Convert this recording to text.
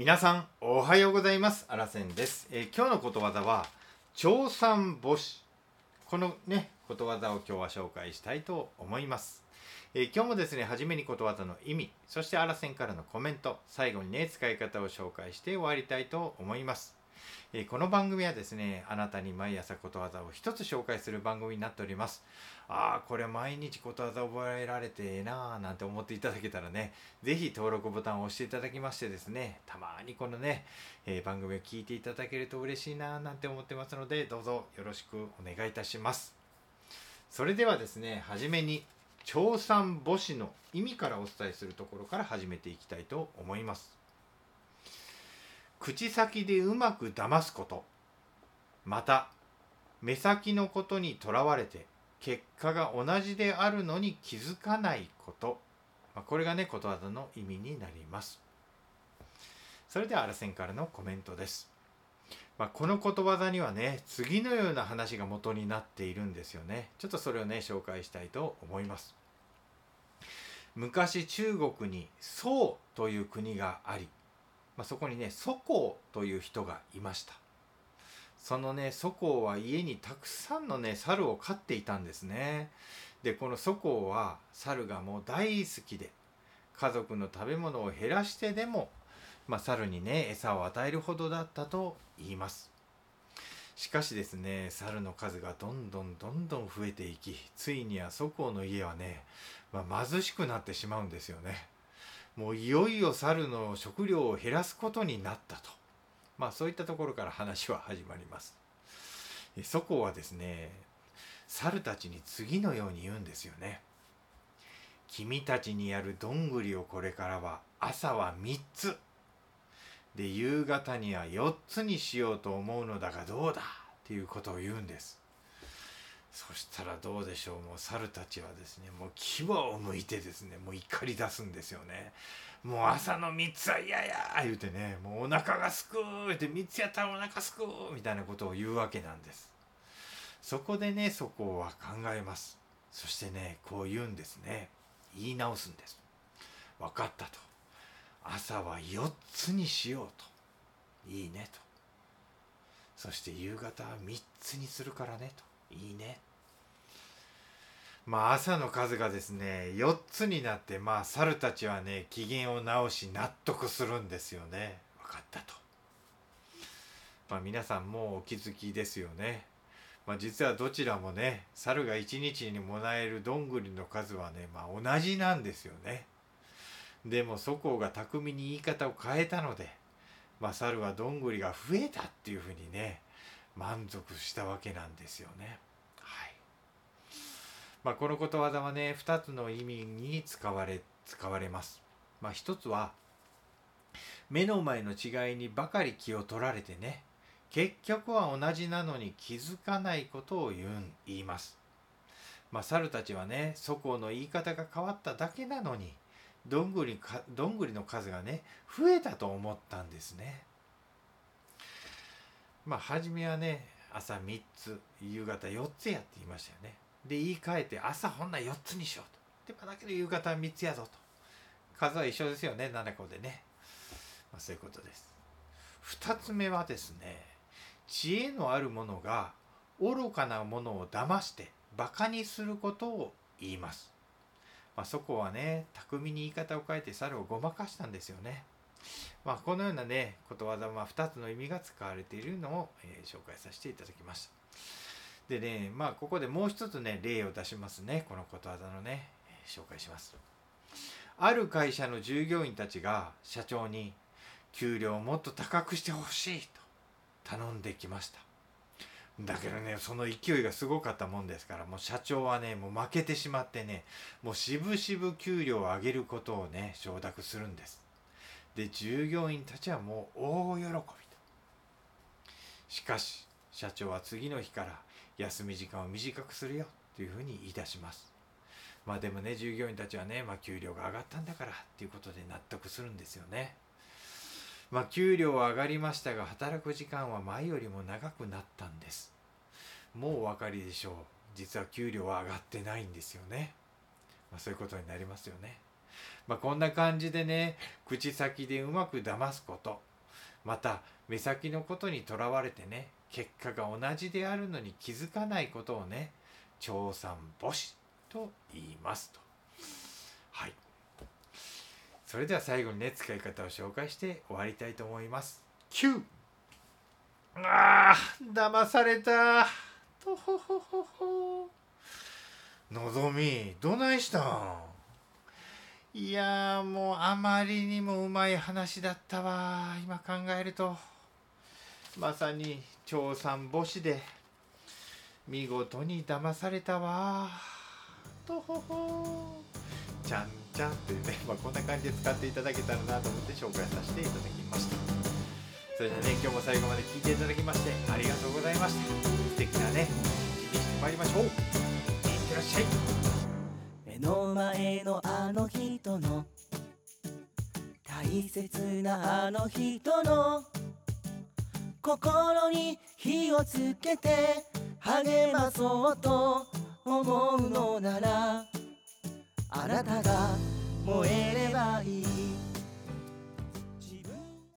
皆さんおはようございます。あらせんです、えー今日のことわざは長三母子このねことわざを今日は紹介したいと思います、えー今日もですね初めにことわざの意味そしてあらせんからのコメント最後にね使い方を紹介して終わりたいと思います。えーこの番組はですねあなたに毎朝ことわざを一つ紹介する番組になっております。ああこれ毎日ことわざ覚えられてええなあなんて思っていただけたらねぜひ登録ボタンを押していただきましてですねたまにこのね、えー番組を聞いていただけると嬉しいなあなんて思ってますのでどうぞよろしくお願いいたします。それではですね初めに長三母子の意味からお伝えするところから始めていきたいと思います。口先でうまく騙すこと。また目先のことにとらわれて結果が同じであるのに気づかないこと、まあ、これがねことわざの意味になります。それではあらせんからのコメントです、まあ、このことわざにはね次のような話が元になっているんですよね。ちょっとそれをね紹介したいと思います。昔中国に宋という国があり、まあ、そこにね祖公という人がいました。そのね祖公は家にたくさんのね猿を飼っていたんですね。でこの祖公は猿がもう大好きで家族の食べ物を減らしてでも、まあ、猿にね餌を与えるほどだったと言います。しかしですね猿の数がどんどんどんどん増えていきついには祖公の家はね、まあ、貧しくなってしまうんですよね。もういよいよ猿の食料を減らすことになったとまあそういったところから話は始まります。え祖公はですね、猿たちに次のように言うんですよね。君たちにやるどんぐりをこれからは朝は3つ。で、夕方には4つにしようと思うのだがどうだっていうことを言うんです。そしたらどうでしょう。もう猿たちはですねもう牙をむいてですねもう怒り出すんですよね。もう朝の3つは嫌や言うてねもうお腹がすくーって3つやったらお腹すくーみたいなことを言うわけなんです。そこでねそこは考えます。そしてねこう言うんですね。言い直すんです。分かったと。朝は4つにしようと。いいねと。そして夕方は3つにするからねと。いいね。まあ朝の数がですね4つになってまあ猿たちはね機嫌を直し納得するんですよね。分かったと。まあ皆さんもうお気づきですよね。まあ実はどちらもね猿が1日にもらえるどんぐりの数はねまあ同じなんですよね。でも祖公が巧みに言い方を変えたのでまあ猿はどんぐりが増えたっていうふうにね満足したわけなんですよね。まあこのことわざはね2つの意味に使われ使われます。まあ一つは目の前の違いにばかり気を取られてね結局は同じなのに気づかないことを言うん言います。まあ猿たちはね祖公の言い方が変わっただけなのにどんぐりかどんぐりの数がね増えたと思ったんですね。まあ初めはね朝3つ夕方4つやって言いましたよね。で言い換えて朝ほんなら4つにしようと。でまあだけど夕方は3つやぞと。数は一緒ですよね7個でね。まあそういうことです。2つ目はですね知恵のあるものが愚かなものを騙してバカにすることを言います。まあ、そこはね巧みに言い方を変えて猿をごまかしたんですよね。まあ、このようなねことわざは2つの意味が使われているのを、えー紹介させていただきました。でねまあここでもう一つね例を出しますねこのことわざのね、紹介します。ある会社の従業員たちが社長に給料をもっと高くしてほしいと頼んできました。だけどねその勢いがすごかったもんですからもう社長はねもう負けてしまってねもうしぶしぶ給料を上げることをね承諾するんですで従業員たちはもう大喜びとしかし社長は次の日から休み時間を短くするよというふうに言い出します。まあでもね従業員たちはね、まあ、給料が上がったんだからっていうことで納得するんですよね。まあ給料は上がりましたが働く時間は前よりも長くなったんです。もうお分かりでしょう。実は給料は上がってないんですよね、まあ、そういうことになりますよね。まあこんな感じでね口先でうまく騙すこと。また目先のことにとらわれてね結果が同じであるのに気づかないことをね調査母子と言いますと。はい。それでは最後にね使い方を紹介して終わりたいと思います。9あー騙された。とほほほほ。のぞみどないしたん？いやーもうあまりにもうまい話だったわ今考えると。まさに長三母子で見事に騙されたわ。とほほちゃんちゃんっていうね、まあ、こんな感じで使っていただけたらなと思って紹介させていただきました。それではね今日も最後まで聞いていただきましてありがとうございました。素敵なね一日にしてまいりましょう。いってらっしゃい。の前のあの人の。大切なあの人の。心に火をつけて励まそうと思うのならあなたが燃えればいい。